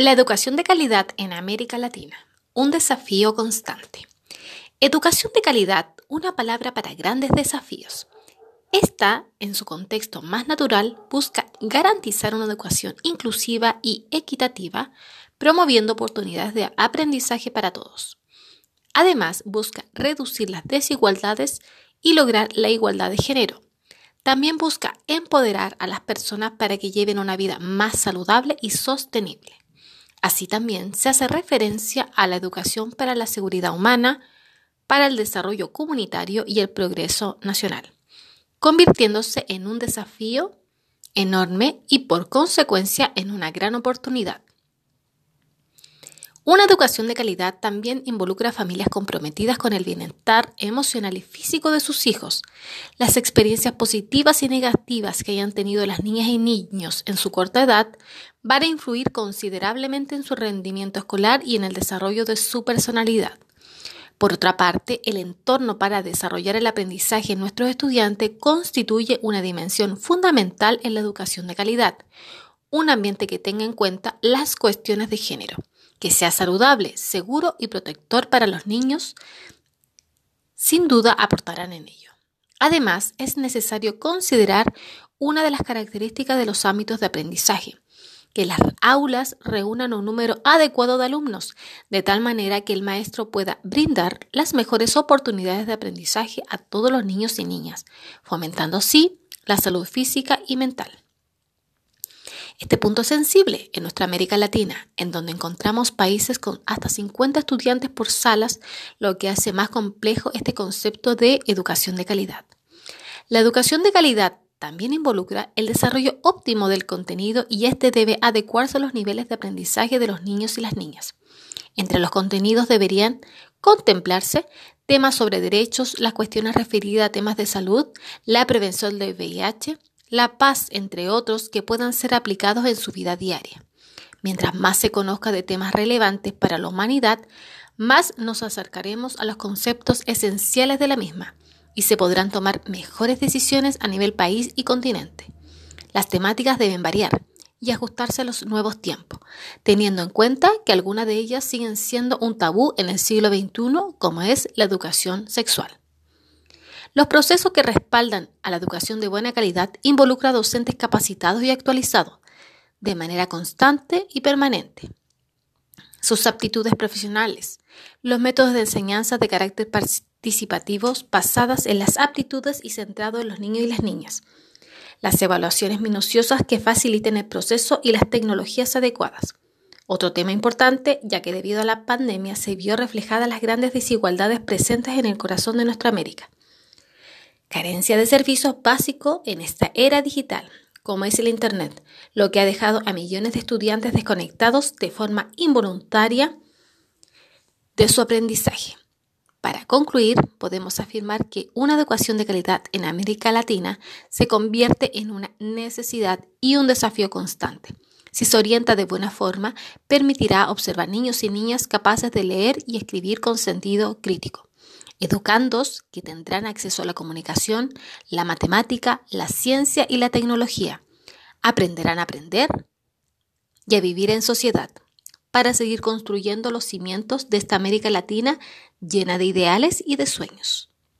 La educación de calidad en América Latina, un desafío constante. Educación de calidad, una palabra para grandes desafíos. Esta, en su contexto más natural, busca garantizar una educación inclusiva y equitativa, promoviendo oportunidades de aprendizaje para todos. Además, busca reducir las desigualdades y lograr la igualdad de género. También busca empoderar a las personas para que lleven una vida más saludable y sostenible. Así también se hace referencia a la educación para la seguridad humana, para el desarrollo comunitario y el progreso nacional, convirtiéndose en un desafío enorme y por consecuencia en una gran oportunidad. Una educación de calidad también involucra a familias comprometidas con el bienestar emocional y físico de sus hijos. Las experiencias positivas y negativas que hayan tenido las niñas y niños en su corta edad van a influir considerablemente en su rendimiento escolar y en el desarrollo de su personalidad. Por otra parte, el entorno para desarrollar el aprendizaje en nuestros estudiantes constituye una dimensión fundamental en la educación de calidad, un ambiente que tenga en cuenta las cuestiones de género que sea saludable, seguro y protector para los niños, sin duda aportarán en ello. Además, es necesario considerar una de las características de los ámbitos de aprendizaje, que las aulas reúnan un número adecuado de alumnos, de tal manera que el maestro pueda brindar las mejores oportunidades de aprendizaje a todos los niños y niñas, fomentando así la salud física y mental. Este punto sensible en nuestra América Latina, en donde encontramos países con hasta 50 estudiantes por salas, lo que hace más complejo este concepto de educación de calidad. La educación de calidad también involucra el desarrollo óptimo del contenido y este debe adecuarse a los niveles de aprendizaje de los niños y las niñas. Entre los contenidos deberían contemplarse temas sobre derechos, las cuestiones referidas a temas de salud, la prevención del VIH, la paz, entre otros, que puedan ser aplicados en su vida diaria. Mientras más se conozca de temas relevantes para la humanidad, más nos acercaremos a los conceptos esenciales de la misma y se podrán tomar mejores decisiones a nivel país y continente. Las temáticas deben variar y ajustarse a los nuevos tiempos, teniendo en cuenta que algunas de ellas siguen siendo un tabú en el siglo XXI, como es la educación sexual. Los procesos que respaldan a la educación de buena calidad involucran docentes capacitados y actualizados de manera constante y permanente. Sus aptitudes profesionales, los métodos de enseñanza de carácter participativo basadas en las aptitudes y centrados en los niños y las niñas, las evaluaciones minuciosas que faciliten el proceso y las tecnologías adecuadas. Otro tema importante, ya que debido a la pandemia se vio reflejadas las grandes desigualdades presentes en el corazón de nuestra América. Carencia de servicios básicos en esta era digital, como es el Internet, lo que ha dejado a millones de estudiantes desconectados de forma involuntaria de su aprendizaje. Para concluir, podemos afirmar que una educación de calidad en América Latina se convierte en una necesidad y un desafío constante. Si se orienta de buena forma, permitirá observar niños y niñas capaces de leer y escribir con sentido crítico educandos que tendrán acceso a la comunicación, la matemática, la ciencia y la tecnología. Aprenderán a aprender y a vivir en sociedad para seguir construyendo los cimientos de esta América Latina llena de ideales y de sueños.